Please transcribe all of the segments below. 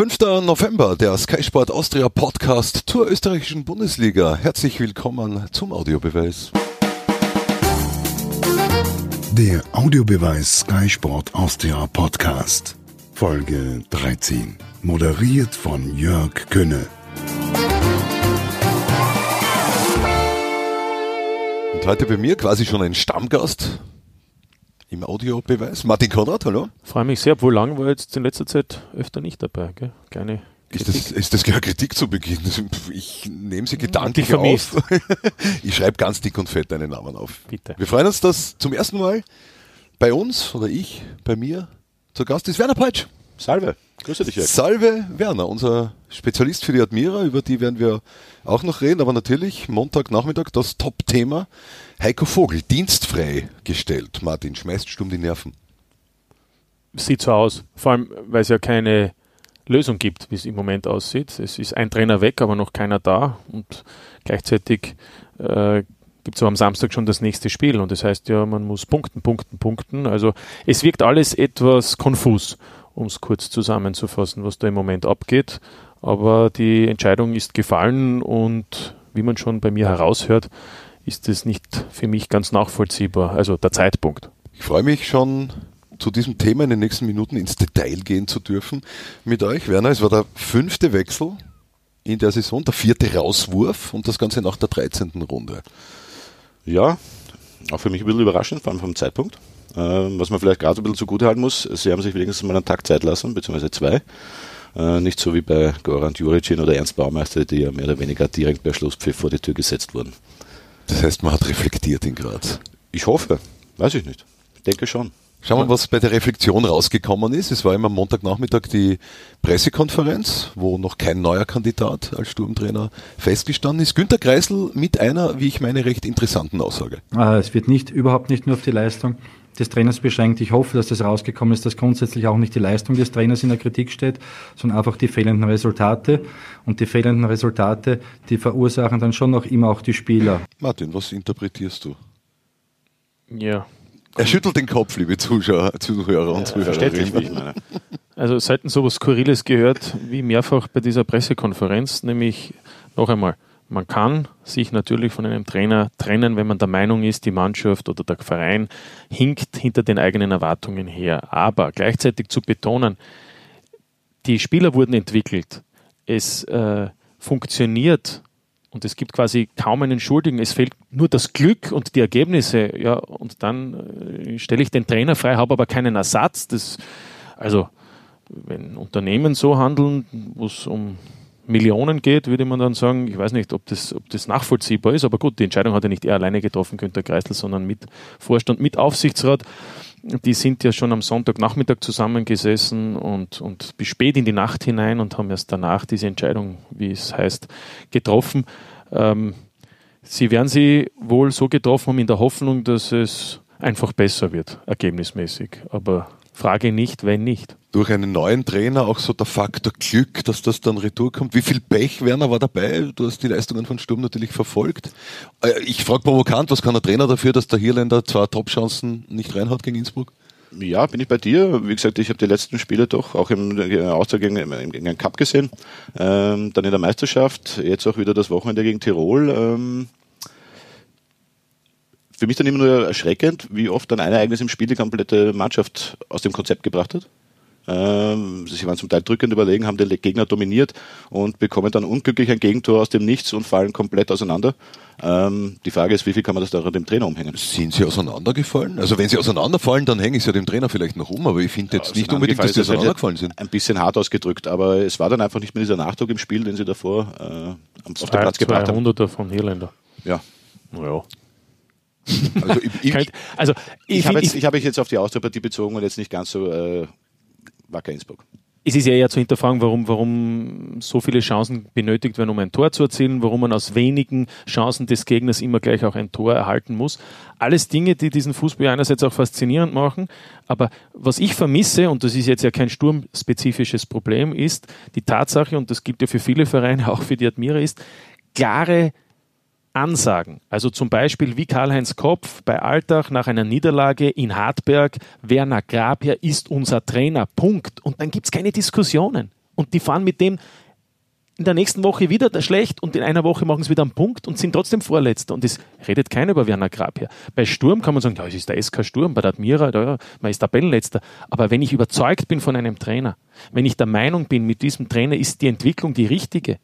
5. November, der Sky Sport Austria Podcast zur österreichischen Bundesliga. Herzlich willkommen zum Audiobeweis. Der Audiobeweis Sky Sport Austria Podcast. Folge 13. Moderiert von Jörg Könne. Und heute bei mir quasi schon ein Stammgast im Audiobeweis. Martin Konrad, hallo. Freue mich sehr, obwohl lang war jetzt in letzter Zeit öfter nicht dabei. Gell? Kleine ist das, ist das keine Kritik zu Beginn? Ich nehme sie gedanklich auf. Ich schreibe ganz dick und fett deinen Namen auf. Bitte. Wir freuen uns, dass zum ersten Mal bei uns oder ich, bei mir, zu Gast ist Werner Peitsch. Salve. Grüße dich, Jörg. Salve Werner, unser Spezialist für die Admira, über die werden wir auch noch reden, aber natürlich Montagnachmittag das Top-Thema. Heiko Vogel, dienstfrei gestellt. Martin, schmeißt stumm die Nerven. Sieht so aus, vor allem, weil es ja keine Lösung gibt, wie es im Moment aussieht. Es ist ein Trainer weg, aber noch keiner da und gleichzeitig äh, gibt es am Samstag schon das nächste Spiel und das heißt ja, man muss punkten, punkten, punkten. Also es wirkt alles etwas konfus um es kurz zusammenzufassen, was da im Moment abgeht. Aber die Entscheidung ist gefallen und wie man schon bei mir heraushört, ist es nicht für mich ganz nachvollziehbar, also der Zeitpunkt. Ich freue mich schon zu diesem Thema in den nächsten Minuten ins Detail gehen zu dürfen mit euch. Werner, es war der fünfte Wechsel in der Saison, der vierte Rauswurf und das Ganze nach der 13. Runde. Ja, auch für mich ein bisschen überraschend, vor allem vom Zeitpunkt. Ähm, was man vielleicht gerade ein bisschen zugute halten muss, sie haben sich wenigstens mal einen Tag Zeit lassen, beziehungsweise zwei. Äh, nicht so wie bei Goran Juricin oder Ernst Baumeister, die ja mehr oder weniger direkt bei Schlusspfiff vor die Tür gesetzt wurden. Das heißt, man hat reflektiert in Graz. Ich hoffe, weiß ich nicht. Ich denke schon. Schauen wir, was bei der Reflexion rausgekommen ist. Es war immer Montagnachmittag die Pressekonferenz, wo noch kein neuer Kandidat als Sturmtrainer festgestanden ist. Günter Kreisel mit einer, wie ich meine, recht interessanten Aussage. Ah, es wird nicht, überhaupt nicht nur auf die Leistung des Trainers beschränkt. Ich hoffe, dass das rausgekommen ist, dass grundsätzlich auch nicht die Leistung des Trainers in der Kritik steht, sondern einfach die fehlenden Resultate. Und die fehlenden Resultate, die verursachen dann schon noch immer auch die Spieler. Martin, was interpretierst du? Ja, er schüttelt den Kopf, liebe Zuschauer, Zuhörer und ja, Zuhörerinnen. Also selten sowas Skurriles gehört wie mehrfach bei dieser Pressekonferenz, nämlich noch einmal, man kann sich natürlich von einem Trainer trennen, wenn man der Meinung ist, die Mannschaft oder der Verein hinkt hinter den eigenen Erwartungen her. Aber gleichzeitig zu betonen, die Spieler wurden entwickelt, es äh, funktioniert und es gibt quasi kaum einen Schuldigen. Es fehlt nur das Glück und die Ergebnisse. Ja, und dann äh, stelle ich den Trainer frei, habe aber keinen Ersatz. Das, also, wenn Unternehmen so handeln, wo es um Millionen geht, würde man dann sagen, ich weiß nicht, ob das, ob das nachvollziehbar ist, aber gut, die Entscheidung hat ja nicht er alleine getroffen, Günter Kreisel, sondern mit Vorstand, mit Aufsichtsrat. Die sind ja schon am Sonntagnachmittag zusammengesessen und, und bis spät in die Nacht hinein und haben erst danach diese Entscheidung, wie es heißt, getroffen. Ähm, sie werden sie wohl so getroffen haben in der Hoffnung, dass es einfach besser wird, ergebnismäßig. Aber Frage nicht, wenn nicht. Durch einen neuen Trainer auch so der Faktor Glück, dass das dann retour kommt. Wie viel Pech, Werner, war dabei? Du hast die Leistungen von Sturm natürlich verfolgt. Äh, ich frage provokant, was kann der Trainer dafür, dass der Hirländer zwei Top-Chancen nicht reinhat gegen Innsbruck? Ja, bin ich bei dir. Wie gesagt, ich habe die letzten Spiele doch auch im Austausch gegen, gegen einen Cup gesehen. Ähm, dann in der Meisterschaft, jetzt auch wieder das Wochenende gegen Tirol. Ähm, für mich dann immer nur erschreckend, wie oft dann ein Ereignis im Spiel die komplette Mannschaft aus dem Konzept gebracht hat. Ähm, sie waren zum Teil drückend überlegen, haben den Gegner dominiert und bekommen dann unglücklich ein Gegentor aus dem Nichts und fallen komplett auseinander. Ähm, die Frage ist, wie viel kann man das da dem Trainer umhängen? Sind sie auseinandergefallen? Also wenn sie auseinanderfallen, dann hänge ich ja dem Trainer vielleicht noch um, aber ich finde jetzt ja, nicht unbedingt, dass sie auseinandergefallen sind. Ein bisschen hart ausgedrückt, aber es war dann einfach nicht mehr dieser Nachdruck im Spiel, den sie davor äh, auf den Platz gebracht haben. 200er von Irländer. Ja. Naja. Also ich, ich, also ich, ich habe jetzt, hab ich jetzt auf die Austria-Partie bezogen und jetzt nicht ganz so äh, Wacker Innsbruck. Es ist ja eher zu hinterfragen, warum, warum so viele Chancen benötigt werden, um ein Tor zu erzielen, warum man aus wenigen Chancen des Gegners immer gleich auch ein Tor erhalten muss. Alles Dinge, die diesen Fußball einerseits auch faszinierend machen, aber was ich vermisse, und das ist jetzt ja kein sturmspezifisches Problem, ist die Tatsache, und das gilt ja für viele Vereine, auch für die Admira, ist klare Ansagen. Also zum Beispiel wie Karl-Heinz Kopf bei Alltag nach einer Niederlage in Hartberg, Werner Grabherr ist unser Trainer, Punkt. Und dann gibt es keine Diskussionen. Und die fahren mit dem in der nächsten Woche wieder schlecht und in einer Woche machen sie wieder einen Punkt und sind trotzdem Vorletzter. Und es redet keiner über Werner Grab hier. Bei Sturm kann man sagen, ja, es ist der SK Sturm, bei der Admira, da, man ist Tabellenletzter. Aber wenn ich überzeugt bin von einem Trainer, wenn ich der Meinung bin, mit diesem Trainer ist die Entwicklung die richtige,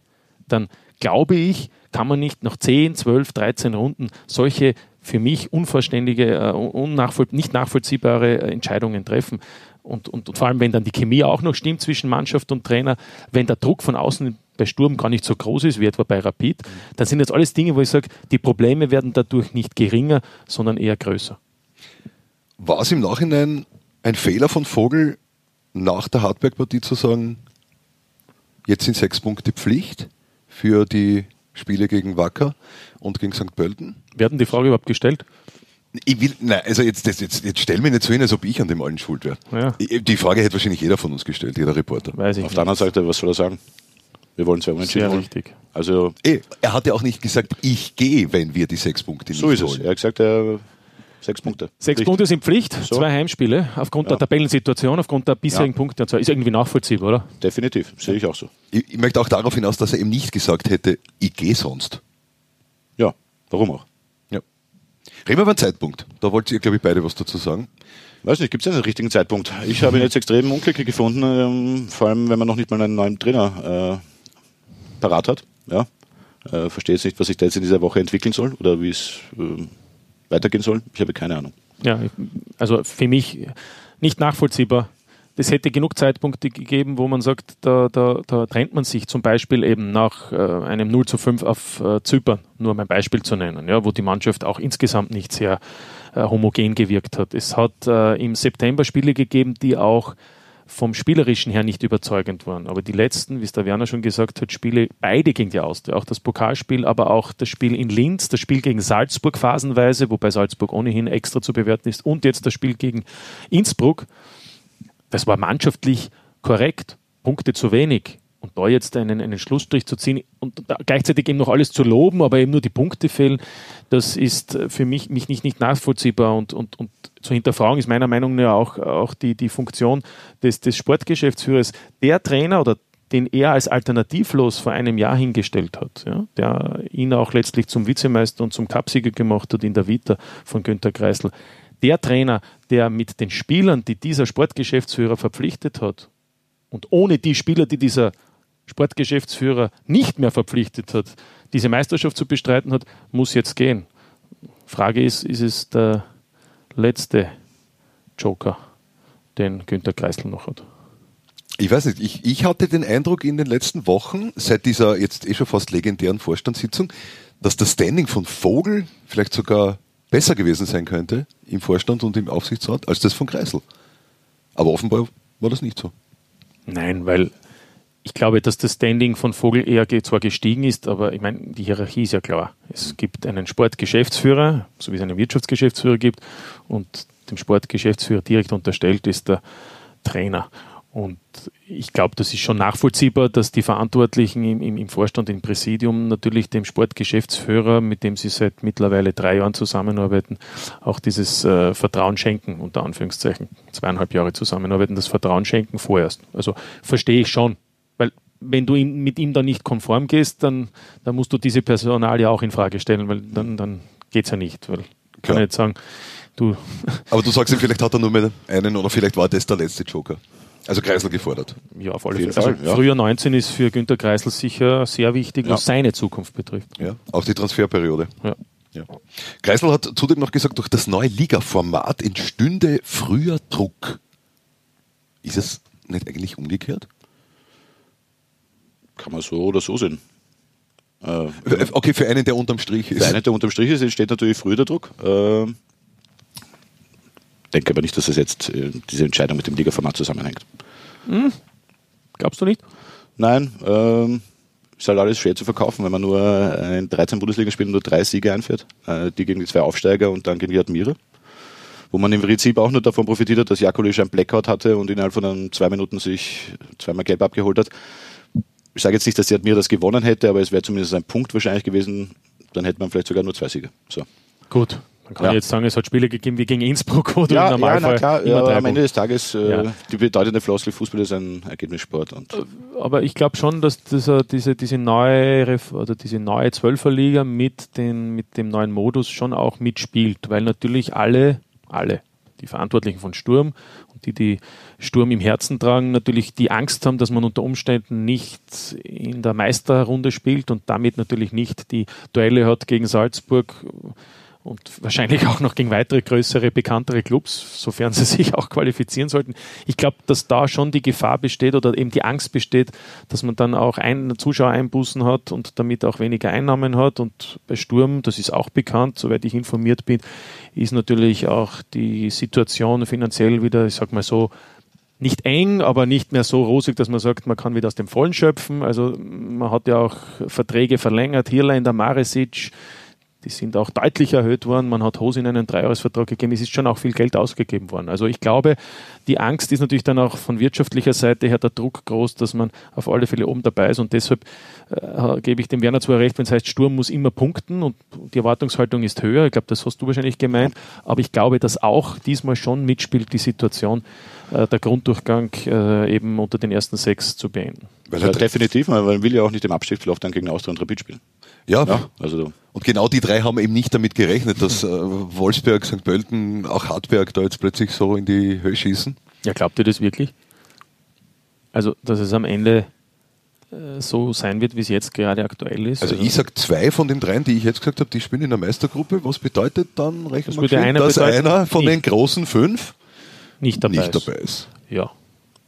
dann glaube ich, kann man nicht nach 10, 12, 13 Runden solche für mich unvollständige, äh, unnachvoll nicht nachvollziehbare äh, Entscheidungen treffen. Und, und, und, vor allem, wenn dann die Chemie auch noch stimmt zwischen Mannschaft und Trainer, wenn der Druck von außen bei Sturm gar nicht so groß ist wie etwa bei Rapid, dann sind jetzt alles Dinge, wo ich sage, die Probleme werden dadurch nicht geringer, sondern eher größer. War es im Nachhinein ein Fehler von Vogel, nach der Hartberg-Partie zu sagen, jetzt sind sechs Punkte Pflicht für die Spiele gegen Wacker und gegen St. Pölten? Werden die Frage überhaupt gestellt? Ich will, nein, also jetzt, jetzt, jetzt, jetzt stell mich nicht so hin, als ob ich an dem allen schuld wäre. Ja. Die Frage hätte wahrscheinlich jeder von uns gestellt, jeder Reporter. Weiß ich Auf nicht. der anderen Seite, was soll er sagen? Wir wollen zwei Unentschieden. Sehr richtig. Also, Ey, er hat ja auch nicht gesagt, ich gehe, wenn wir die sechs Punkte nicht So ist es. Er hat gesagt, er Sechs Punkte. Sechs Pflicht. Punkte sind Pflicht, so. zwei Heimspiele, aufgrund ja. der Tabellensituation, aufgrund der bisherigen ja. Punkte. Ist irgendwie nachvollziehbar, oder? Definitiv, sehe ich auch so. Ich, ich, möchte auch darauf hinaus, dass er eben nicht gesagt hätte, ich gehe sonst. Ja, warum auch? Reden wir über den Zeitpunkt. Da wollt ihr, glaube ich, beide was dazu sagen. Weiß nicht, gibt es einen richtigen Zeitpunkt? Ich habe ihn jetzt extrem unglücklich gefunden, ähm, vor allem wenn man noch nicht mal einen neuen Trainer äh, parat hat. Ja. Äh, verstehe jetzt nicht, was sich da jetzt in dieser Woche entwickeln soll oder wie es äh, weitergehen soll. Ich habe keine Ahnung. Ja, also für mich nicht nachvollziehbar das hätte genug Zeitpunkte gegeben, wo man sagt, da, da, da trennt man sich zum Beispiel eben nach äh, einem 0 zu 5 auf äh, Zypern, nur um ein Beispiel zu nennen, ja, wo die Mannschaft auch insgesamt nicht sehr äh, homogen gewirkt hat. Es hat äh, im September Spiele gegeben, die auch vom Spielerischen her nicht überzeugend waren. Aber die letzten, wie es der Werner schon gesagt hat, Spiele beide gegen die Austria. Auch das Pokalspiel, aber auch das Spiel in Linz, das Spiel gegen Salzburg phasenweise, wobei Salzburg ohnehin extra zu bewerten ist, und jetzt das Spiel gegen Innsbruck das war mannschaftlich korrekt, Punkte zu wenig. Und da jetzt einen, einen Schlussstrich zu ziehen und gleichzeitig eben noch alles zu loben, aber eben nur die Punkte fehlen, das ist für mich, mich nicht, nicht nachvollziehbar. Und, und, und zu hinterfragen ist meiner Meinung nach auch, auch die, die Funktion des, des Sportgeschäftsführers. Der Trainer oder den er als alternativlos vor einem Jahr hingestellt hat, ja, der ihn auch letztlich zum Vizemeister und zum Cupsieger gemacht hat in der Vita von Günter Kreisel der Trainer, der mit den Spielern, die dieser Sportgeschäftsführer verpflichtet hat, und ohne die Spieler, die dieser Sportgeschäftsführer nicht mehr verpflichtet hat, diese Meisterschaft zu bestreiten hat, muss jetzt gehen. Frage ist, ist es der letzte Joker, den Günter Kreisel noch hat? Ich weiß nicht, ich, ich hatte den Eindruck in den letzten Wochen, seit dieser jetzt eh schon fast legendären Vorstandssitzung, dass das Standing von Vogel vielleicht sogar besser gewesen sein könnte im Vorstand und im Aufsichtsrat als das von Kreisel. Aber offenbar war das nicht so. Nein, weil ich glaube, dass das Standing von Vogel eher zwar gestiegen ist, aber ich meine, die Hierarchie ist ja klar. Es gibt einen Sportgeschäftsführer, so wie es einen Wirtschaftsgeschäftsführer gibt, und dem Sportgeschäftsführer direkt unterstellt ist der Trainer. Und ich glaube, das ist schon nachvollziehbar, dass die Verantwortlichen im, im, Vorstand, im Präsidium natürlich dem Sportgeschäftsführer, mit dem sie seit mittlerweile drei Jahren zusammenarbeiten, auch dieses äh, Vertrauen schenken, unter Anführungszeichen, zweieinhalb Jahre zusammenarbeiten, das Vertrauen schenken vorerst. Also verstehe ich schon. Wenn du mit ihm dann nicht konform gehst, dann, dann musst du diese Personal ja auch in Frage stellen, weil dann, dann geht es ja nicht. Weil ich kann ja. nicht sagen, du. Aber du sagst ihm, vielleicht hat er nur mehr einen oder vielleicht war das der letzte Joker. Also Kreisel gefordert. Ja, auf alle Fälle. Also ja. Früher 19 ist für Günter Kreisel sicher sehr wichtig, was seine Zukunft betrifft. Ja, auch die Transferperiode. Ja. Ja. Kreisel hat zudem noch gesagt, durch das neue Liga-Format entstünde früher Druck. Ist es nicht eigentlich umgekehrt? Kann man so oder so sehen. Äh, okay, für einen, der unterm Strich ist. Für einen, der unterm Strich ist, entsteht natürlich früher der Druck. Äh, denke aber nicht, dass das jetzt äh, diese Entscheidung mit dem Ligaformat zusammenhängt. Hm. Glaubst du nicht? Nein, ähm, ist halt alles schwer zu verkaufen, wenn man nur äh, in 13 Bundesligaspielen nur drei Siege einführt, äh, die gegen die zwei Aufsteiger und dann gegen die Admira. Wo man im Prinzip auch nur davon profitiert hat, dass Jakulic ein Blackout hatte und innerhalb von einem, zwei Minuten sich zweimal gelb abgeholt hat. Ich sage jetzt nicht, dass die Admira das gewonnen hätte, aber es wäre zumindest ein Punkt wahrscheinlich gewesen, dann hätte man vielleicht sogar nur zwei Siege. So. Gut, Man kann ja. jetzt sagen, es hat Spiele gegeben wie gegen Innsbruck, du ja, im Normalfall ja, na klar, immer ja, am Ende des Tages äh, ja. die bedeutende Floskel Fußball ist ein Ergebnissport. Und äh, Aber ich glaube schon, dass dieser, diese, diese neue oder diese neue Zwölferliga mit, den, mit dem neuen Modus schon auch mitspielt, weil natürlich alle, alle, die Verantwortlichen von Sturm und die, die Sturm im Herzen tragen, natürlich die Angst haben, dass man unter Umständen nicht in der Meisterrunde spielt und damit natürlich nicht die Duelle hat gegen Salzburg und wahrscheinlich auch noch gegen weitere größere, bekanntere Clubs, sofern sie sich auch qualifizieren sollten. Ich glaube, dass da schon die Gefahr besteht oder eben die Angst besteht, dass man dann auch ein Zuschauereinbußen hat und damit auch weniger Einnahmen hat. Und bei Sturm, das ist auch bekannt, soweit ich informiert bin, ist natürlich auch die Situation finanziell wieder, ich sag mal so, nicht eng, aber nicht mehr so rosig, dass man sagt, man kann wieder aus dem Vollen schöpfen. Also man hat ja auch Verträge verlängert. Hirlein, der Maresic, die sind auch deutlich erhöht worden. Man hat Hose in einen Dreijahresvertrag gegeben. Es ist schon auch viel Geld ausgegeben worden. Also ich glaube, die Angst ist natürlich dann auch von wirtschaftlicher Seite her der Druck groß, dass man auf alle Fälle oben dabei ist. Und deshalb äh, gebe ich dem Werner zwar recht, wenn es heißt, Sturm muss immer punkten und die Erwartungshaltung ist höher. Ich glaube, das hast du wahrscheinlich gemeint. Aber ich glaube, dass auch diesmal schon mitspielt die Situation, äh, der Grunddurchgang äh, eben unter den ersten sechs zu beenden. Weil ja, definitiv, weil man will ja auch nicht im Abstiegslauf dann gegen Austria und Rapid spielen. Ja, ja also und genau die drei haben eben nicht damit gerechnet, dass äh, Wolfsberg, St. Pölten, auch Hartberg da jetzt plötzlich so in die Höhe schießen. Ja, glaubt ihr das wirklich? Also, dass es am Ende äh, so sein wird, wie es jetzt gerade aktuell ist. Also, also ich sage zwei von den dreien, die ich jetzt gesagt habe, die spielen in der Meistergruppe. Was bedeutet dann, rechnen wir einer dass einer von nicht. den großen fünf nicht dabei, nicht dabei ist? Ja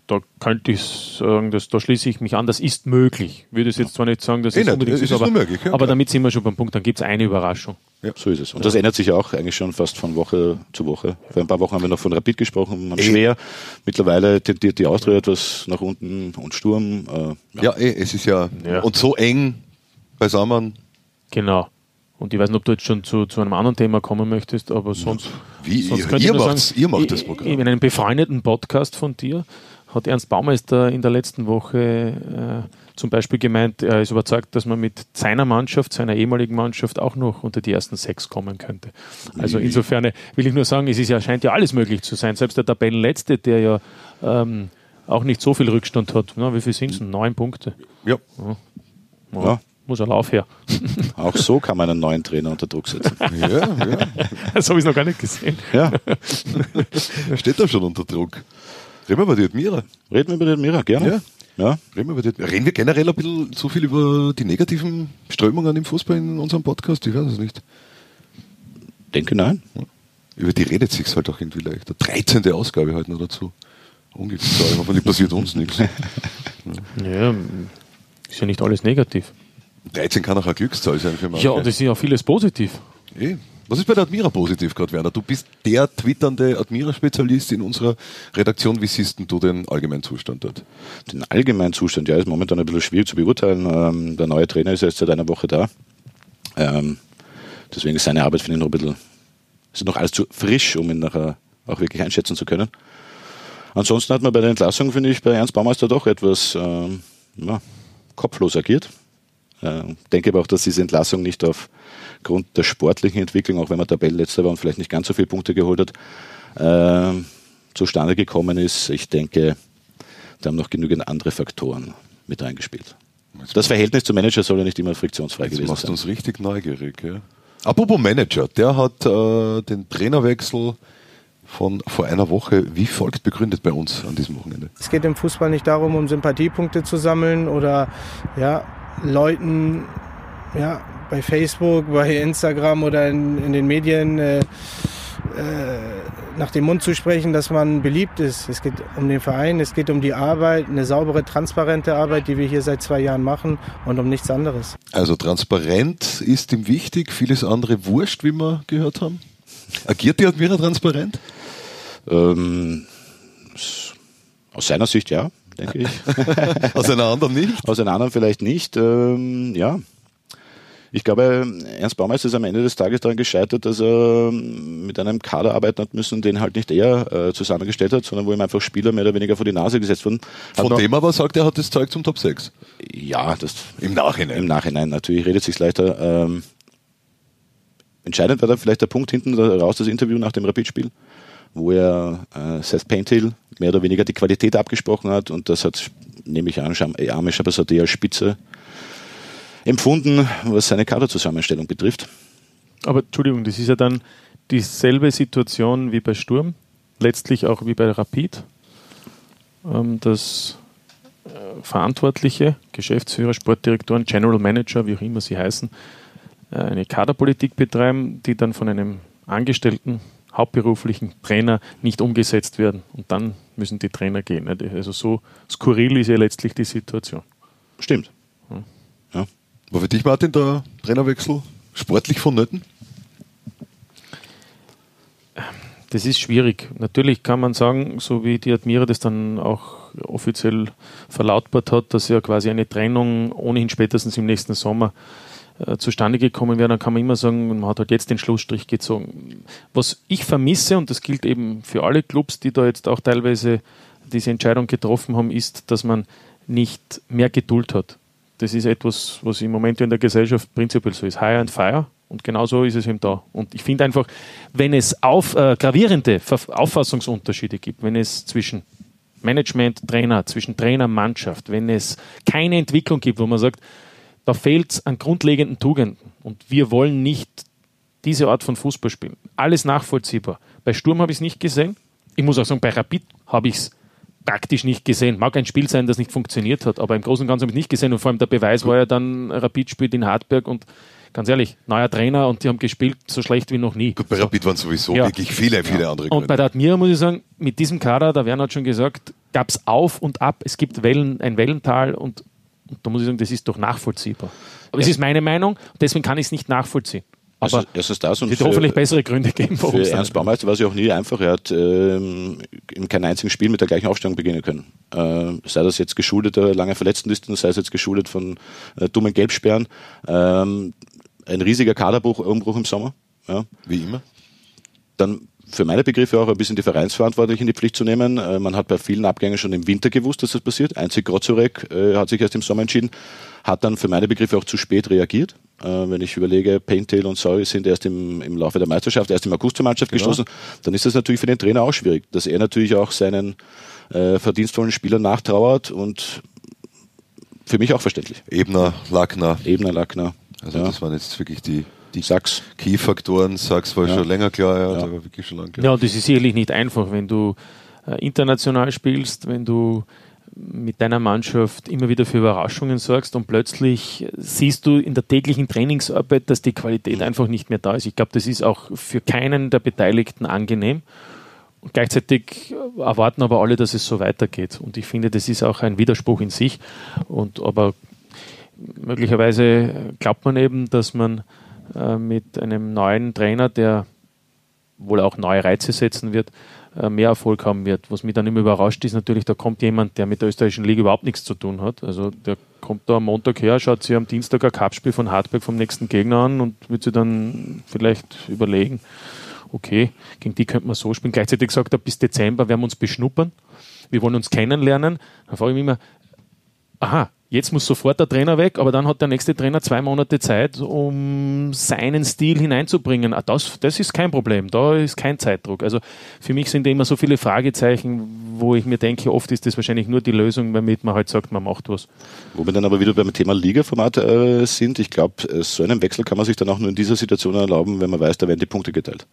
da könnte ich sagen, dass, da schließe ich mich an, das ist möglich. Ich würde es jetzt zwar nicht sagen, dass es unbedingt ist, aber, möglich, ja, aber damit sind wir schon beim Punkt, dann gibt es eine Überraschung. Ja, so ist es. Und das ändert sich auch eigentlich schon fast von Woche zu Woche. Vor ein paar Wochen haben wir noch von Rapid gesprochen, haben eh. schwer. Mittlerweile tendiert die Austria etwas nach unten und Sturm. Äh, ja. ja, eh, es ist ja, und so eng beisammen. Genau. Und ich weiß nicht, ob du jetzt schon zu, zu einem anderen Thema kommen möchtest, aber sonst. Wie? Sonst ihr, ihr, macht, ihr macht das Programm. In einem befreundeten Podcast von dir hat Ernst Baumeister in der letzten Woche äh, zum Beispiel gemeint, er ist überzeugt, dass man mit seiner Mannschaft, seiner ehemaligen Mannschaft auch noch unter die ersten sechs kommen könnte. Also insofern will ich nur sagen, es ist ja, scheint ja alles möglich zu sein. Selbst der Tabellenletzte, der ja ähm, auch nicht so viel Rückstand hat. Na, wie viel sind es? Neun Punkte. Ja. ja. ja. Muss ein Lauf her. Auch so kann man einen neuen Trainer unter Druck setzen. Ja, ja. Das habe ich noch gar nicht gesehen. Ja. Steht da schon unter Druck. Reden wir über die Admira. Reden wir über die Admira, gerne. Ja. ja. Reden, wir über die, reden wir generell ein bisschen zu viel über die negativen Strömungen im Fußball in unserem Podcast? Ich weiß es nicht. Denke nein. Ja. Über die redet sich halt auch irgendwie leichter. 13. Ausgabe halt noch dazu. Ungefähr. Hoffentlich passiert uns nichts. Ja, ist ja nicht alles negativ. 13 kann auch eine Glückszahl sein für manche. Ja, und es ist ja auch vieles positiv. Eh. Was ist bei der Admira positiv gerade, Werner? Du bist der twitternde Admira-Spezialist in unserer Redaktion. Wie siehst du den allgemeinen Zustand dort? Den allgemeinen Zustand, ja, ist momentan ein bisschen schwierig zu beurteilen. Ähm, der neue Trainer ist erst seit einer Woche da. Ähm, deswegen ist seine Arbeit, finde ich, noch ein bisschen, ist noch alles zu frisch, um ihn nachher auch wirklich einschätzen zu können. Ansonsten hat man bei der Entlassung, finde ich, bei Ernst Baumeister doch etwas ähm, ja, kopflos agiert. Äh, denke aber auch, dass diese Entlassung nicht aufgrund der sportlichen Entwicklung, auch wenn man Tabellenletzter war und vielleicht nicht ganz so viele Punkte geholt hat, äh, zustande gekommen ist. Ich denke, da haben noch genügend andere Faktoren mit reingespielt. Das Verhältnis zum Manager soll ja nicht immer friktionsfrei Jetzt gewesen sein. Das macht uns richtig neugierig. Ja. Apropos Manager, der hat äh, den Trainerwechsel von vor einer Woche wie folgt begründet bei uns an diesem Wochenende. Es geht im Fußball nicht darum, um Sympathiepunkte zu sammeln oder ja, Leuten ja, bei Facebook, bei Instagram oder in, in den Medien äh, äh, nach dem Mund zu sprechen, dass man beliebt ist. Es geht um den Verein, es geht um die Arbeit, eine saubere, transparente Arbeit, die wir hier seit zwei Jahren machen und um nichts anderes. Also transparent ist ihm wichtig, vieles andere wurscht, wie wir gehört haben. Agiert die Admira transparent? Ähm, aus seiner Sicht ja denke ich. Aus einer anderen nicht? Aus einer anderen vielleicht nicht. Ähm, ja. Ich glaube, Ernst Baumeister ist am Ende des Tages daran gescheitert, dass er mit einem Kader arbeiten hat müssen, den halt nicht er äh, zusammengestellt hat, sondern wo ihm einfach Spieler mehr oder weniger vor die Nase gesetzt wurden. Hat Von dem aber sagt er, hat das Zeug zum Top 6. Ja, das im Nachhinein. Im Nachhinein natürlich redet sich leichter. Ähm, Entscheidend war da vielleicht der Punkt hinten raus, das Interview nach dem Rapid-Spiel, wo er äh, Seth Paintill mehr oder weniger die Qualität abgesprochen hat und das hat, nehme ich an, Arme Shabazadeh als Spitze empfunden, was seine Kaderzusammenstellung betrifft. Aber Entschuldigung, das ist ja dann dieselbe Situation wie bei Sturm, letztlich auch wie bei Rapid. Ähm, das äh, Verantwortliche, Geschäftsführer, Sportdirektoren, General Manager, wie auch immer sie heißen, äh, eine Kaderpolitik betreiben, die dann von einem Angestellten, hauptberuflichen Trainer nicht umgesetzt werden. Und dann müssen die Trainer gehen. Also so skurril ist ja letztlich die Situation. Stimmt. Ja. War für dich, Martin, der Trainerwechsel sportlich vonnöten? Das ist schwierig. Natürlich kann man sagen, so wie die Admira das dann auch offiziell verlautbart hat, dass ja quasi eine Trennung ohnehin spätestens im nächsten Sommer äh, zustande gekommen wäre, dann kann man immer sagen, man hat halt jetzt den Schlussstrich gezogen. Was ich vermisse, und das gilt eben für alle Clubs, die da jetzt auch teilweise diese Entscheidung getroffen haben, ist, dass man nicht mehr Geduld hat. Das ist etwas, was im Moment in der Gesellschaft prinzipiell so ist. Hire and fire. Und genauso ist es eben da. Und ich finde einfach, wenn es auf, äh, gravierende Auffassungsunterschiede gibt, wenn es zwischen Management, Trainer, zwischen Trainer, Mannschaft, wenn es keine Entwicklung gibt, wo man sagt, da fehlt es an grundlegenden Tugenden und wir wollen nicht diese Art von Fußball spielen. Alles nachvollziehbar. Bei Sturm habe ich es nicht gesehen. Ich muss auch sagen, bei Rapid habe ich es praktisch nicht gesehen. Mag ein Spiel sein, das nicht funktioniert hat, aber im Großen und Ganzen habe ich es nicht gesehen. Und vor allem der Beweis war ja dann, Rapid spielt in Hartberg und ganz ehrlich, neuer Trainer und die haben gespielt so schlecht wie noch nie. Gut, bei Rapid waren sowieso ja. wirklich viele, viele ja. andere Gründe. Und bei der Admira muss ich sagen, mit diesem Kader, da Werner hat schon gesagt, gab es auf und ab. Es gibt Wellen, ein Wellental und, und, da muss ich sagen, das ist doch nachvollziehbar. Aber es ja. ist meine Meinung, deswegen kann ich es nicht nachvollziehen. Aber es ist das und wird hoffentlich bessere Gründe geben. Für Ernst Baumeister war es ja auch nie einfach. Er hat ähm, in keinem einzigen Spiel mit der gleichen Aufstellung beginnen können. Äh, sei das jetzt geschuldet der lange Verletztenlisten, sei es jetzt geschuldet von äh, dummen Gelbsperren. Ähm, ein riesiger Kaderbruch Umbruch im Sommer. Ja. Wie immer. Dann für meine Begriffe auch ein bisschen die Vereinsverantwortlichen in die Pflicht zu nehmen. Äh, man hat bei vielen Abgängen schon im Winter gewusst, dass das passiert. Einzig Grozurek äh, hat sich erst im Sommer entschieden, hat dann für meine Begriffe auch zu spät reagiert. Äh, wenn ich überlege, Paintail und Saul sind erst im, im Laufe der Meisterschaft, erst im August zur Mannschaft genau. gestoßen, dann ist das natürlich für den Trainer auch schwierig, dass er natürlich auch seinen äh, verdienstvollen Spielern nachtrauert und für mich auch verständlich. Ebner, Lackner. Ebner, Lackner. Also ja. das waren jetzt wirklich die, die Sachs. Key-Faktoren. Sachs war ja. schon länger klar, ja, ja. war wirklich schon lange klar. Ja, und das ist sicherlich nicht einfach, wenn du äh, international spielst, wenn du mit deiner Mannschaft immer wieder für Überraschungen sorgst und plötzlich siehst du in der täglichen Trainingsarbeit, dass die Qualität mhm. einfach nicht mehr da ist. Ich glaube, das ist auch für keinen der Beteiligten angenehm. Und gleichzeitig erwarten aber alle, dass es so weitergeht. Und ich finde, das ist auch ein Widerspruch in sich. Und aber möglicherweise glaubt man eben, dass man äh, mit einem neuen Trainer, der wohl auch neue Reize setzen wird, äh, mehr Erfolg haben wird. Was mich dann immer überrascht ist natürlich, da kommt jemand, der mit der österreichischen Liga überhaupt nichts zu tun hat. Also der kommt da am Montag her, schaut sich am Dienstag ein Cup-Spiel von Hartberg vom nächsten Gegner an und wird sich dann vielleicht überlegen, okay, gegen die könnte man so spielen. Gleichzeitig sagt er, bis Dezember werden wir uns beschnuppern. Wir wollen uns kennenlernen. Dann frage ich mich immer, aha, Jetzt muss sofort der Trainer weg, aber dann hat der nächste Trainer zwei Monate Zeit, um seinen Stil hineinzubringen. Ah, das, das ist kein Problem, da ist kein Zeitdruck. Also für mich sind da immer so viele Fragezeichen, wo ich mir denke, oft ist das wahrscheinlich nur die Lösung, damit man halt sagt, man macht was. Wo wir dann aber wieder beim Thema Ligaformat äh, sind, ich glaube, äh, so einen Wechsel kann man sich dann auch nur in dieser Situation erlauben, wenn man weiß, da werden die Punkte geteilt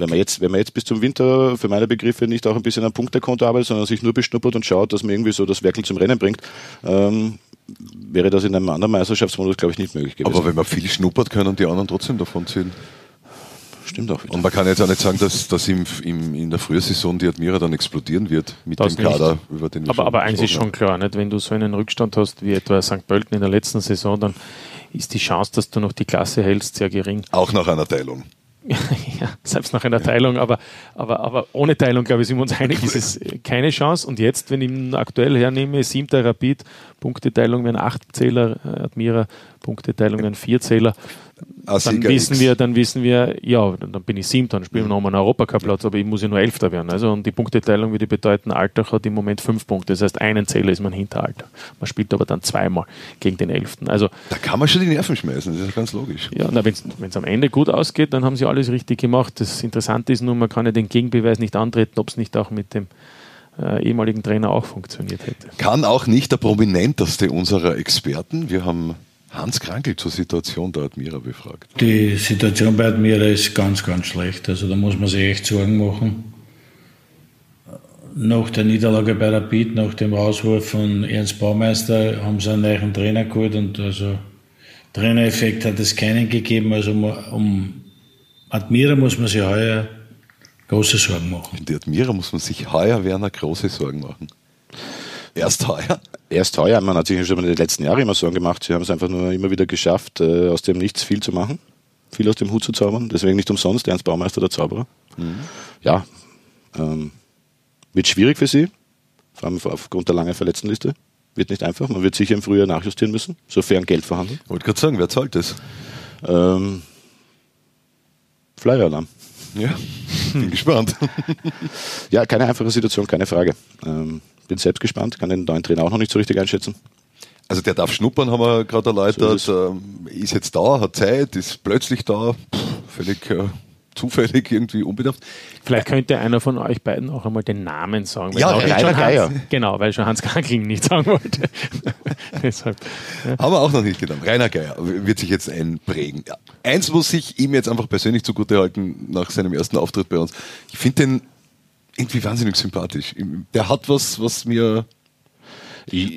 wenn man jetzt, wenn man jetzt bis zum Winter für meine Begriffe nicht auch ein bisschen am Punktekonto arbeitet, sondern sich nur beschnuppert und schaut, dass man irgendwie so das Werkel zum Rennen bringt, ähm, wäre das in einem anderen Meisterschaftsmodus, glaube ich, nicht möglich gewesen. Aber wenn man viel schnuppert, können die anderen trotzdem davon ziehen. Stimmt auch wieder. Und man kann jetzt auch nicht sagen, dass, dass im, im, in der Frühsaison die Admira dann explodieren wird mit das dem Kader, über den wir Aber, aber eins ist schon klar, nicht? wenn du so einen Rückstand hast wie etwa St. Pölten in der letzten Saison, dann ist die Chance, dass du noch die Klasse hältst, sehr gering. Auch nach einer Teilung. ja, selbst nach einer Teilung, aber, aber, aber ohne Teilung, glaube ich, sind wir uns einig, ist es keine Chance. Und jetzt, wenn ich ihn aktuell hernehme, siebter Rapid, Punkteteilung wären acht Zähler, äh, Admira, Punkteteilung wären vier Zähler. Dann wissen wir, dann wissen wir, ja, dann bin ich siebter, dann spielen wir nochmal einen Europacup-Platz, aber ich muss ja nur Elfter werden. Also, und die Punkteteilung würde bedeuten, Alltag hat im Moment fünf Punkte. Das heißt, einen Zähler ist man hinter Alltag. Man spielt aber dann zweimal gegen den Elften. Also, da kann man schon die Nerven schmeißen, das ist ganz logisch. Ja, wenn es am Ende gut ausgeht, dann haben sie alles richtig gemacht. Das Interessante ist nur, man kann ja den Gegenbeweis nicht antreten, ob es nicht auch mit dem äh, ehemaligen Trainer auch funktioniert hätte. Kann auch nicht der prominenteste unserer Experten. Wir haben Hans Krankel zur Situation der Admira befragt. Die Situation bei Admira ist ganz, ganz schlecht. Also da muss man sich echt Sorgen machen. Nach der Niederlage bei Rapid, nach dem Rauswurf von Ernst Baumeister, haben sie einen neuen Trainer geholt und also Trainereffekt hat es keinen gegeben. Also um Admira muss man sich heuer große Sorgen machen. In die Admira muss man sich heuer, Werner, große Sorgen machen. Erst heuer? Erst heuer. Man hat sich schon in den letzten Jahren immer Sorgen gemacht. Sie haben es einfach nur immer wieder geschafft, äh, aus dem Nichts viel zu machen. Viel aus dem Hut zu zaubern. Deswegen nicht umsonst Ernst Baumeister der Zauberer. Mhm. Ja, ähm, wird schwierig für Sie. Vor allem aufgrund der langen Verletztenliste. Wird nicht einfach. Man wird sicher im Frühjahr nachjustieren müssen, sofern Geld vorhanden. Ich wollte gerade sagen, wer zahlt das? Ähm, Flyer-Alarm. Ja, bin gespannt. ja, keine einfache Situation, keine Frage. Ähm, bin selbst gespannt, kann den neuen Trainer auch noch nicht so richtig einschätzen. Also der darf schnuppern, haben wir gerade erläutert. So ist, ist, jetzt da, hat Zeit, ist plötzlich da, Pff, völlig äh, zufällig irgendwie unbedarft. Vielleicht könnte einer von euch beiden auch einmal den Namen sagen. ja, Rainer Geier. Hans, genau, weil schon Hans Krankling nicht sagen wollte. Deshalb, ja. Haben wir auch noch nicht getan. Rainer Geier wird sich jetzt einprägen. Ja. Eins muss ich ihm jetzt einfach persönlich zugute halten nach seinem ersten Auftritt bei uns. Ich finde den irgendwie wahnsinnig sympathisch. Der hat was, was mir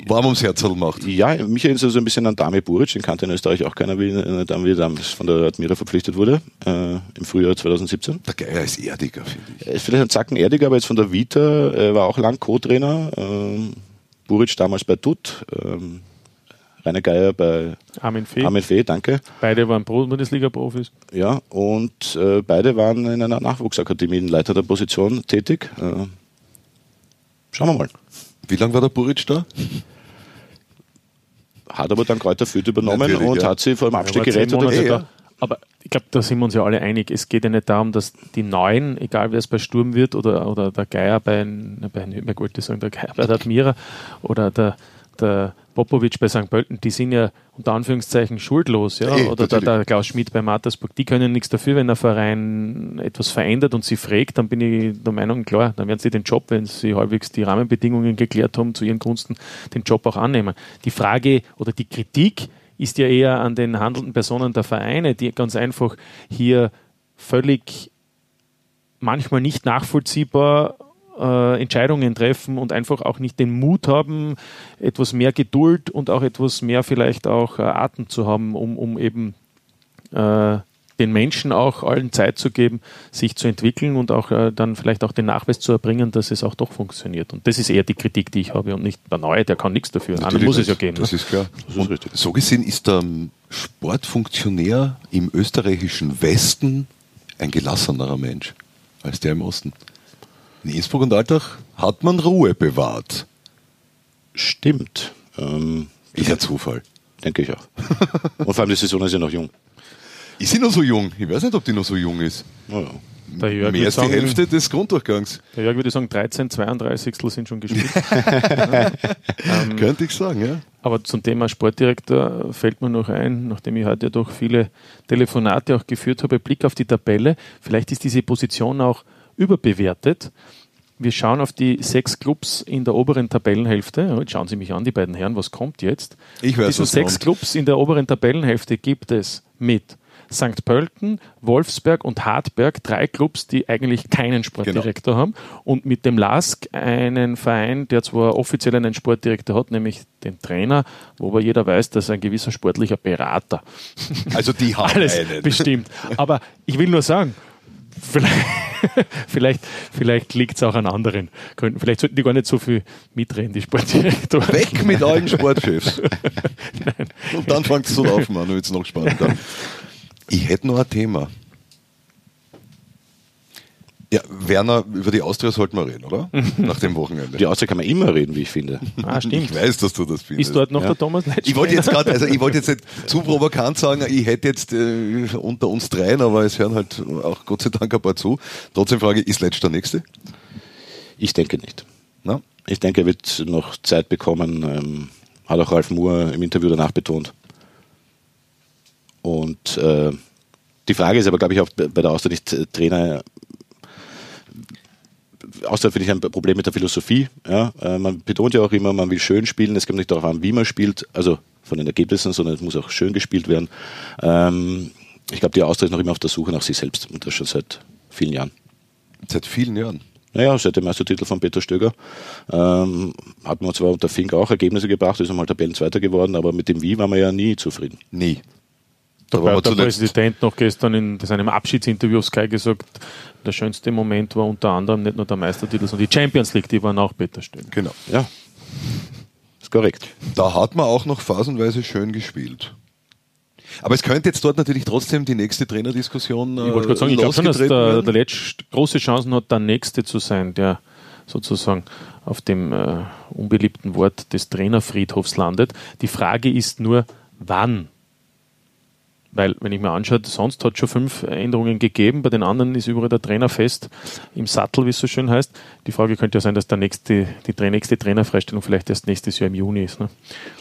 warm ums Herz macht. Ja, mich erinnert so ein bisschen an Dame Buric, den kannte in Österreich auch keiner, wie eine Dame, die damals von der Admira verpflichtet wurde, äh, im Frühjahr 2017. Der Geier ist erdiger, finde ich. Er ist vielleicht ein Zacken erdiger, aber jetzt von der Vita, er war auch lang Co-Trainer, äh, Buric damals bei Dutt, äh, Rainer Geier bei Armin Fee. Armin Fee, danke. Beide waren Bundesliga-Profis. Ja, und äh, beide waren in einer Nachwuchsakademie in Leiter der Position tätig. Äh, schauen wir mal. Wie lange war der Buric da? Hat aber dann Kräuter Fürth übernommen Natürlich, und ja. hat sie vor dem Abstieg gerettet. Hey, ja. Aber ich glaube, da sind wir uns ja alle einig. Es geht ja nicht darum, dass die Neuen, egal wer es bei Sturm wird oder, oder der Geier bei, bei Nürnberg wollte ich sagen, der Geier bei der Admira oder der, der Popovic bei St. Pölten, die sind ja unter Anführungszeichen schuldlos, ja, hey, oder der, der, Klaus Schmidt bei Mattersburg, die können nichts dafür, wenn der Verein etwas verändert und sie fragt, dann bin ich der Meinung, klar, dann werden sie den Job, wenn sie halbwegs die Rahmenbedingungen geklärt haben, zu ihren Gunsten den Job auch annehmen. Die Frage oder die Kritik ist ja eher an den handelnden Personen der Vereine, die ganz einfach hier völlig manchmal nicht nachvollziehbar äh, Entscheidungen treffen und einfach auch nicht den Mut haben, etwas mehr Geduld und auch etwas mehr vielleicht auch äh, Atem zu haben, um, um eben äh, den Menschen auch allen Zeit zu geben, sich zu entwickeln und auch äh, dann vielleicht auch den Nachweis zu erbringen, dass es auch doch funktioniert. Und das ist eher die Kritik, die ich habe und nicht der Neue, der kann nichts dafür. Natürlich, muss es ja geben. Das ne? ist klar. Das ist so gesehen ist der Sportfunktionär im österreichischen Westen ein gelassenerer Mensch als der im Osten. In Innsbruck und Alltag hat man Ruhe bewahrt. Stimmt. Ähm, ist ja Zufall. Denke ich auch. und vor allem die Saison ist ja noch jung. Ist sie noch so jung? Ich weiß nicht, ob die noch so jung ist. Naja. Mehr als die Hälfte des Grunddurchgangs. Der Jörg würde sagen, 13, 32 sind schon gespielt. ähm, Könnte ich sagen, ja. Aber zum Thema Sportdirektor fällt mir noch ein, nachdem ich heute doch viele Telefonate auch geführt habe, Blick auf die Tabelle. Vielleicht ist diese Position auch überbewertet. Wir schauen auf die sechs Clubs in der oberen Tabellenhälfte. Jetzt schauen Sie mich an, die beiden Herren, was kommt jetzt? Ich weiß, Diese sechs kommt. Clubs in der oberen Tabellenhälfte gibt es mit St. Pölten, Wolfsberg und Hartberg, drei Clubs, die eigentlich keinen Sportdirektor genau. haben. Und mit dem LASK einen Verein, der zwar offiziell einen Sportdirektor hat, nämlich den Trainer, wo aber jeder weiß, dass ein gewisser sportlicher Berater. Also die haben alles einen. bestimmt. Aber ich will nur sagen, vielleicht, vielleicht, vielleicht liegt es auch an anderen Gründen. Vielleicht sollten die gar nicht so viel mitreden, die Sportdirektoren. Weg mit allen Sportchefs. Und dann fängt es so auf, man, wird es noch spannender. Ich hätte noch ein Thema. Ja, Werner, über die Austria sollten wir reden, oder? Nach dem Wochenende. Die Austria kann man immer reden, wie ich finde. Ah, stimmt. Ich weiß, dass du das findest. Ist dort noch Ja. der Thomas Leitsch? Ich wollte jetzt gerade, also ich wollte jetzt nicht zu provokant sagen, ich hätte jetzt äh, unter uns dreien, aber es hören halt auch Gott sei Dank ein paar zu. Trotzdem frage ich, ist Letsch der Nächste? Ich denke nicht. Na? Ich denke, er wird noch Zeit bekommen, ähm, hat auch Ralf Moore im Interview danach betont. Und äh, die Frage ist aber, glaube ich, auch bei der Austria nicht äh, Trainer. Austria finde ich ein Problem mit der Philosophie. Ja? Äh, man betont ja auch immer, man will schön spielen. Es kommt nicht darauf an, wie man spielt, also von den Ergebnissen, sondern es muss auch schön gespielt werden. Ähm, ich glaube, die Austria ist noch immer auf der Suche nach sich selbst und das schon seit vielen Jahren. Seit vielen Jahren. Naja, seit dem Meistertitel von Peter Stöger ähm, hat man zwar unter Fink auch Ergebnisse gebracht, ist einmal Tabellenzweiter geworden, aber mit dem Wie war man ja nie zufrieden. Nie. Da der zuletzt. Präsident noch gestern in seinem Abschiedsinterview auf Sky gesagt, der schönste Moment war unter anderem nicht nur der Meistertitel, sondern die Champions League, die waren auch Stöger. Genau. Ja, ist korrekt. Da hat man auch noch phasenweise schön gespielt. Aber es könnte jetzt dort natürlich trotzdem die nächste Trainerdiskussion äh, Ich wollte gerade sagen, ich glaube schon, dass der, der Letsch große Chancen hat, der Nächste zu sein, der sozusagen auf dem äh, unbeliebten Wort des Trainerfriedhofs landet. Die Frage ist nur, wann? Weil, wenn ich mir anschaue, sonst hat es schon fünf Änderungen gegeben, bei den anderen ist überall der Trainer fest im Sattel, wie es so schön heißt. Die Frage könnte ja sein, dass der nächste, die nächste Trainerfreistellung vielleicht erst nächstes Jahr im Juni ist. Ne?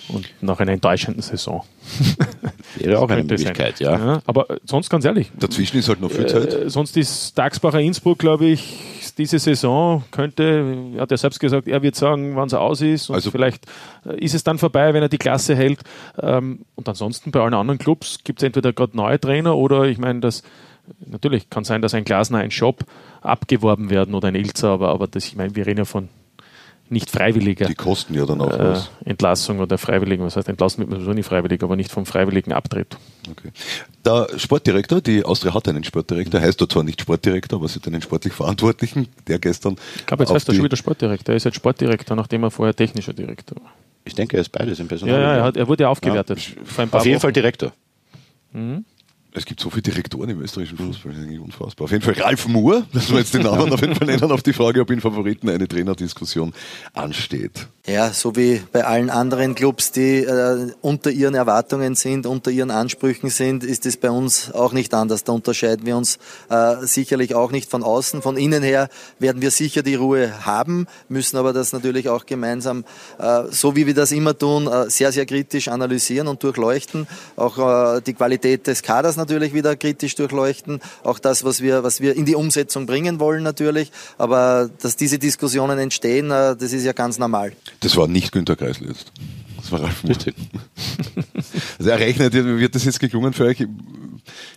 Und nach einer enttäuschenden Saison. Wäre auch eine. Möglichkeit, ja. Aber äh, sonst ganz ehrlich, Dazwischen ist halt noch viel Zeit. äh, sonst ist Dagsbacher Innsbruck, glaube ich, diese Saison könnte, er hat ja selbst gesagt, er wird sagen, wann es aus ist und Also- vielleicht äh, ist es dann vorbei, wenn er die Klasse hält. Ähm, und ansonsten bei allen anderen Clubs gibt es entweder gerade neue Trainer oder ich meine, dass natürlich kann sein, dass ein Glasner, ein Shop abgeworben werden oder ein Ilzer, aber, aber das, ich meine, wir reden ja von nicht freiwilliger Die kosten ja dann auch äh, was. Entlassung oder freiwilligen, was heißt entlassen wird man sowieso nicht freiwillig, aber nicht vom freiwilligen Abtritt. Okay. Der Sportdirektor, die Austria hat einen Sportdirektor, heißt dort zwar nicht Sportdirektor, aber sie hat einen sportlich Verantwortlichen, der gestern. Ich glaube, jetzt heißt er schon wieder Sportdirektor. Er ist jetzt Sportdirektor, nachdem er vorher technischer Direktor war. Ich denke, er ist beides im Personal. Ja, ja, er, hat, er wurde aufgewertet. Vor ein paar Auf jeden Wochen. Fall Direktor. Es gibt so viele Direktoren im österreichischen Fußball, das ist eigentlich unfassbar. Auf jeden Fall Ralf Moore, das wir jetzt den Namen auf jeden Fall nennen, auf die Frage, ob in Favoriten eine Trainerdiskussion ansteht. Ja, so wie bei allen anderen Clubs, die äh, unter ihren Erwartungen sind, unter ihren Ansprüchen sind, ist es bei uns auch nicht anders. Da unterscheiden wir uns äh, sicherlich auch nicht von außen. Von innen her werden wir sicher die Ruhe haben, müssen aber das natürlich auch gemeinsam, äh, so wie wir das immer tun, äh, sehr, sehr kritisch analysieren und durchleuchten. Auch äh, die Qualität des Kaders natürlich wieder kritisch durchleuchten. Auch das, was wir, was wir in die Umsetzung bringen wollen natürlich. Aber dass diese Diskussionen entstehen, äh, das ist ja ganz normal. Das war nicht Günter Kreisel jetzt. Das war Ralf. Richtig. Also er rechnet, wird das jetzt geklungen für euch?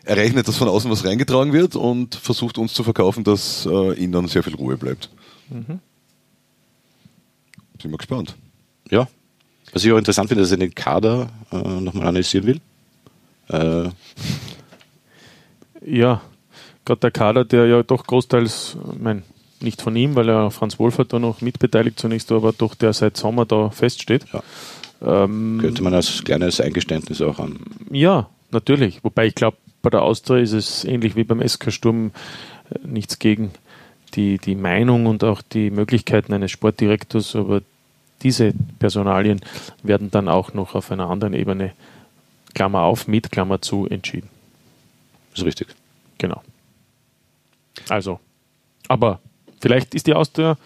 Er rechnet, dass von außen was reingetragen wird und versucht uns zu verkaufen, dass äh, ihnen dann sehr viel Ruhe bleibt. Mhm. Sind wir gespannt. Ja. Was ich auch interessant finde, dass er den Kader äh, nochmal analysieren will. Äh, Ja, gerade der Kader, der ja doch großteils, ich mein, nicht von ihm, weil er Franz Wohlfahrt da noch mitbeteiligt zunächst, aber doch der seit Sommer da feststeht. Ja. Ähm, könnte man als kleines Eingeständnis auch an. Ja, natürlich. Wobei ich glaube, bei der Austria ist es ähnlich wie beim SK Sturm äh, nichts gegen die, die Meinung und auch die Möglichkeiten eines Sportdirektors, aber diese Personalien werden dann auch noch auf einer anderen Ebene, Klammer auf, mit Klammer zu, entschieden. Ist richtig. Genau. Also, aber vielleicht ist die Austria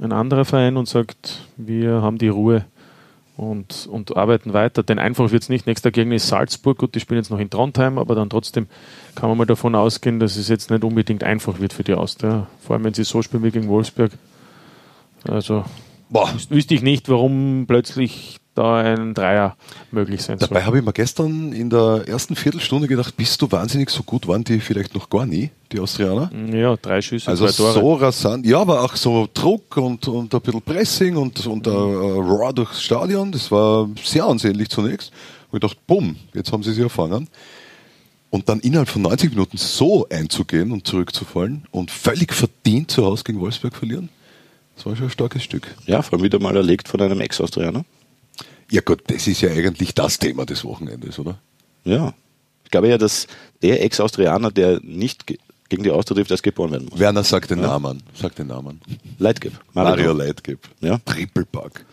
ein anderer Verein und sagt, wir haben die Ruhe und, und arbeiten weiter. Denn einfach wird es nicht. Nächster Gegner ist Salzburg. Gut, die spielen jetzt noch in Trondheim, aber dann trotzdem kann man mal davon ausgehen, dass es jetzt nicht unbedingt einfach wird für die Austria. Vor allem, wenn sie so spielen wie gegen Wolfsburg. Also Boah. wüsste ich nicht, warum plötzlich da ein Dreier möglich sein soll. Dabei habe ich mir gestern in der ersten Viertelstunde gedacht, bist du wahnsinnig, so gut waren die vielleicht noch gar nie, die Austrianer. Ja, drei Schüsse, Also zwei Tore. so rasant, ja, aber auch so Druck und, und ein bisschen Pressing und, und äh, Raw durchs Stadion, das war sehr ansehnlich zunächst. Und ich dachte, bumm, jetzt haben sie sie erfangen. Und dann innerhalb von 90 Minuten so einzugehen und zurückzufallen und völlig verdient zu Hause gegen Wolfsburg verlieren, das war schon ein starkes Stück. Ja, vor allem wieder mal erlegt von einem Ex-Austrianer. Ja gut, das ist ja eigentlich das Thema des Wochenendes, oder? Ja. Ich glaube ja, dass der Ex-Austrianer, der nicht ge gegen die Austria trifft, als geboren werden muss. Werner sagt den Namen. Sagt den Namen. Leitgeb. Mario Leitgeb. Ja. Triple Pack.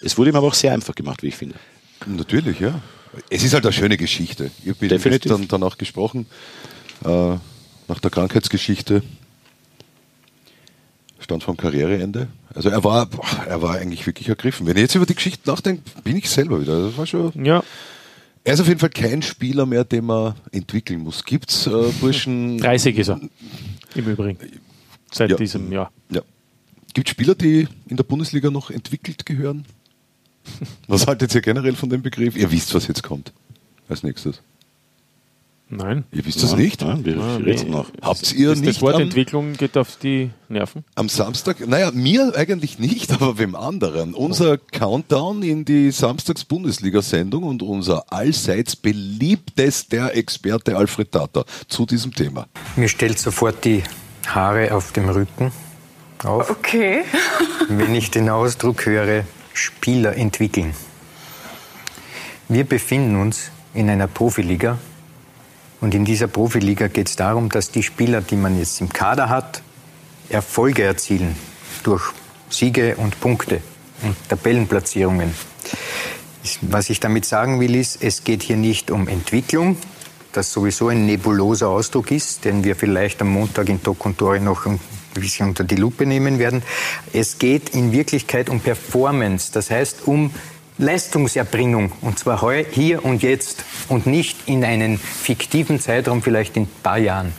Es wurde ihm aber auch sehr einfach gemacht, wie ich finde. Natürlich, ja. Es ist halt eine schöne Geschichte. Ich habe Definitiv. dann danach gesprochen, äh, nach der Krankheitsgeschichte. Stand vom Karriereende. Also er war, er war eigentlich wirklich ergriffen. Wenn ich jetzt über die Geschichte nachdenke, bin ich selber wieder. Das war schon. Ja, Er ist auf jeden Fall kein Spieler mehr, den man entwickeln muss. Gibt's äh, Burschen? 30 ist er. Im Übrigen. Seit Ja. diesem Jahr. Ja. Gibt Spieler, die in der Bundesliga noch entwickelt gehören? Was haltet ihr generell von dem Begriff? Ihr wisst, was jetzt kommt. Als nächstes. Nein. Ihr wisst das Ja, nicht? Ja, wir Ah, reden nee. noch. Habt ihr Das, nicht das Wort am, Entwicklung geht auf die Nerven. am Samstag? Naja, mir eigentlich nicht, aber wem anderen. Unser Countdown in die Samstags-Bundesliga-Sendung und unser allseits beliebtester Experte Alfred Tata zu diesem Thema. Mir stellt sofort die Haare auf dem Rücken auf, Okay. wenn ich den Ausdruck höre, Spieler entwickeln. Wir befinden uns in einer Profiliga und in dieser Profiliga geht es darum, dass die Spieler, die man jetzt im Kader hat, Erfolge erzielen durch Siege und Punkte und Tabellenplatzierungen. Was ich damit sagen will, ist, es geht hier nicht um Entwicklung, das sowieso ein nebuloser Ausdruck ist, den wir vielleicht am Montag in Tok und Tore noch ein bisschen unter die Lupe nehmen werden. Es geht in Wirklichkeit um Performance, das heißt um Leistungserbringung, und zwar heu, hier und jetzt und nicht in einen fiktiven Zeitraum, vielleicht in ein paar Jahren.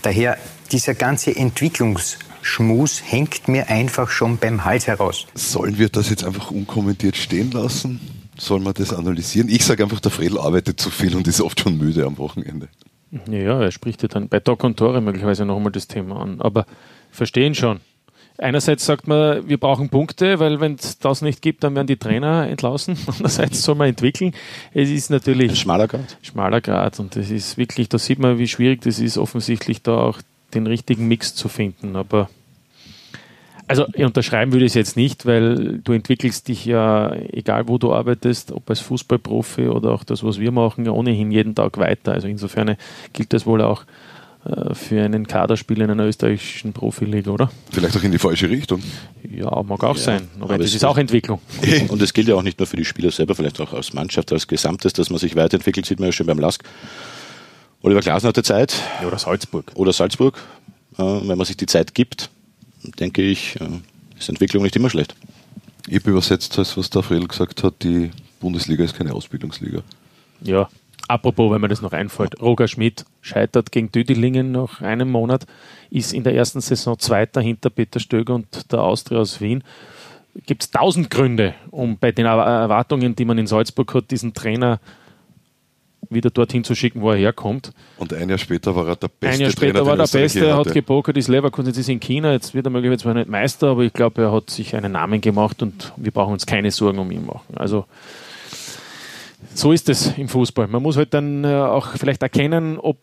Daher dieser ganze Entwicklungsschmus hängt mir einfach schon beim Hals heraus. Sollen wir das jetzt einfach unkommentiert stehen lassen? Sollen wir das analysieren? Ich sage einfach, der Fredel arbeitet zu viel und ist oft schon müde am Wochenende. Ja, er spricht ja dann bei Doc und Tore möglicherweise noch einmal das Thema an. Aber verstehen schon. Einerseits sagt man, wir brauchen Punkte, weil wenn es das nicht gibt, dann werden die Trainer entlassen. Andererseits soll man entwickeln. Es ist natürlich Ein schmaler Grad. schmaler Grad und das ist wirklich, da sieht man, wie schwierig das ist, offensichtlich da auch den richtigen Mix zu finden. Aber also ich unterschreiben würde ich es jetzt nicht, weil du entwickelst dich ja, egal wo du arbeitest, ob als Fußballprofi oder auch das, was wir machen, ja ohnehin jeden Tag weiter. Also insofern gilt das wohl auch für einen Kaderspieler in einer österreichischen Profiliga, oder? Vielleicht auch in die falsche Richtung. Ja, mag auch Ja, sein. Aber, aber das es ist auch Entwicklung. Und es gilt ja auch nicht nur für die Spieler selber, vielleicht auch als Mannschaft, als Gesamtes, dass man sich weiterentwickelt, sieht man ja schon beim Lask. Oliver Glasner hatte Zeit. Oder Salzburg. Oder Salzburg. Äh, wenn man sich die Zeit gibt, denke ich, äh, ist Entwicklung nicht immer schlecht. Ich habe übersetzt, das, was der Fredel gesagt hat, die Bundesliga ist keine Ausbildungsliga. Ja, apropos, wenn mir das noch einfällt, Roger Schmidt scheitert gegen Düdilingen nach einem Monat, ist in der ersten Saison Zweiter hinter Peter Stöger und der Austria aus Wien. Gibt es tausend Gründe, um bei den Erwa- Erwartungen, die man in Salzburg hat, diesen Trainer wieder dorthin zu schicken, wo er herkommt. Und ein Jahr später war er der beste Ein Jahr später Trainer, war der Beste, hat hatte. gepokert, ist Leverkusen, jetzt ist er in China, jetzt wird er möglicherweise zwar nicht Meister, aber ich glaube, er hat sich einen Namen gemacht und wir brauchen uns keine Sorgen um ihn machen. Also so ist es im Fußball. Man muss halt dann äh, auch vielleicht erkennen, ob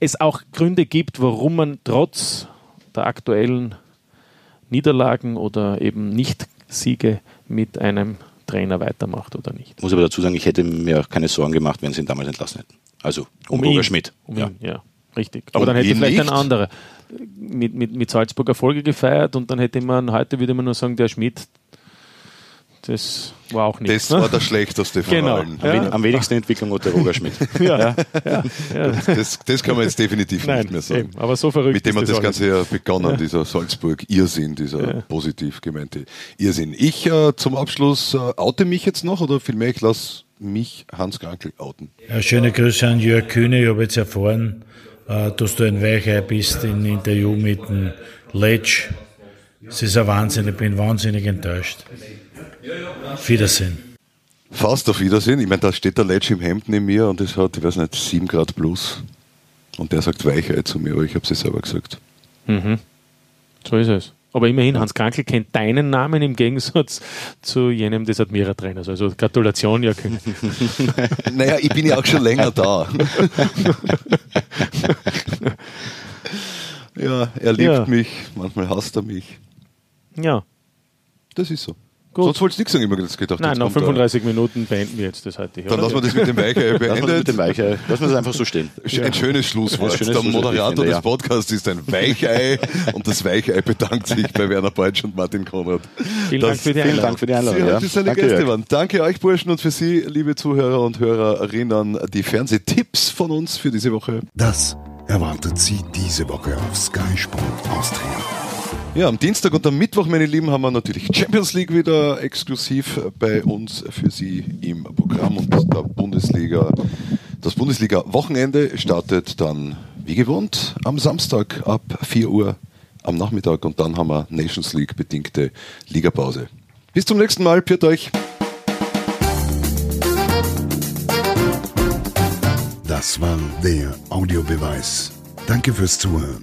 es auch Gründe gibt, warum man trotz der aktuellen Niederlagen oder eben Nicht-Siege mit einem Trainer weitermacht oder nicht. Ich muss aber dazu sagen, ich hätte mir auch keine Sorgen gemacht, wenn sie ihn damals entlassen hätten. Also um, Roger ihn. Schmidt. Um ja. ihn, ja, richtig. Aber Um dann hätte vielleicht ein nicht? anderer mit, mit, mit Salzburg Erfolge gefeiert und dann hätte man, heute würde man nur sagen, der Schmidt, das war auch nichts. Das ne? war der schlechteste von Genau. allen. Am, wen- am wenigsten Entwicklung hat der Roger Schmidt. ja, ja, ja. Das, das kann man jetzt definitiv Nein, nicht mehr sagen. eben, aber so verrückt Mit dem hat das das Ganze ja begonnen, dieser Salzburg-Irrsinn, dieser positiv gemeinte Irrsinn. Ich äh, zum Abschluss äh, oute mich jetzt noch oder vielmehr ich lasse mich Hans Krankel outen. Ja, schöne Grüße an Jörg Kühne. Ich habe jetzt erfahren, äh, dass du ein Weichei bist im Interview mit dem Letsch. Es ist ein Wahnsinn, ich bin wahnsinnig enttäuscht. Auf Wiedersehen. Fast auf Wiedersehen. Ich meine, da steht der Letsch im Hemd neben mir und es hat, ich weiß nicht, 7 Grad plus. Und der sagt Weichei zu mir, aber ich habe es selber gesagt. Mhm. So ist es. Aber immerhin, Hans Krankel kennt deinen Namen im Gegensatz zu jenem des Admira-Trainers. Also Gratulation, Jörg. Naja, ich bin ja auch schon länger da. ja, er liebt Ja. mich, manchmal hasst er mich. ja, Das ist so. Gut. Sonst wolltest du nichts sagen, immer gedacht. Nein, nach kommt der- 35 Minuten beenden wir jetzt das heutige. Dann oder? lassen wir das mit dem Weichei Lassen wir das Weichei. Lassen wir das einfach so stehen. Ein schönes Schlusswort. Ein schönes der Moderator ich finde, des ja. Podcasts ist ein Weichei und das Weichei bedankt sich bei Werner Beutsch und Martin Konrad. Vielen Das- Dank für die Vielen. Dank für die Einladung. Sie Ja. heute seine Danke, Gäste Jörg. waren. Danke euch, Burschen, und für Sie, liebe Zuhörer und Hörerinnen, die Fernsehtipps von uns für diese Woche. Das erwartet Sie diese Woche auf Sky Sport Austria. Ja, am Dienstag und am Mittwoch, meine Lieben, haben wir natürlich Champions League wieder exklusiv bei uns für Sie im Programm und der Bundesliga. Das Bundesliga-Wochenende startet dann wie gewohnt am Samstag ab 4 Uhr am Nachmittag und dann haben wir Nations League bedingte Ligapause. Bis zum nächsten Mal, piert euch. Das war der Audiobeweis. Danke fürs Zuhören.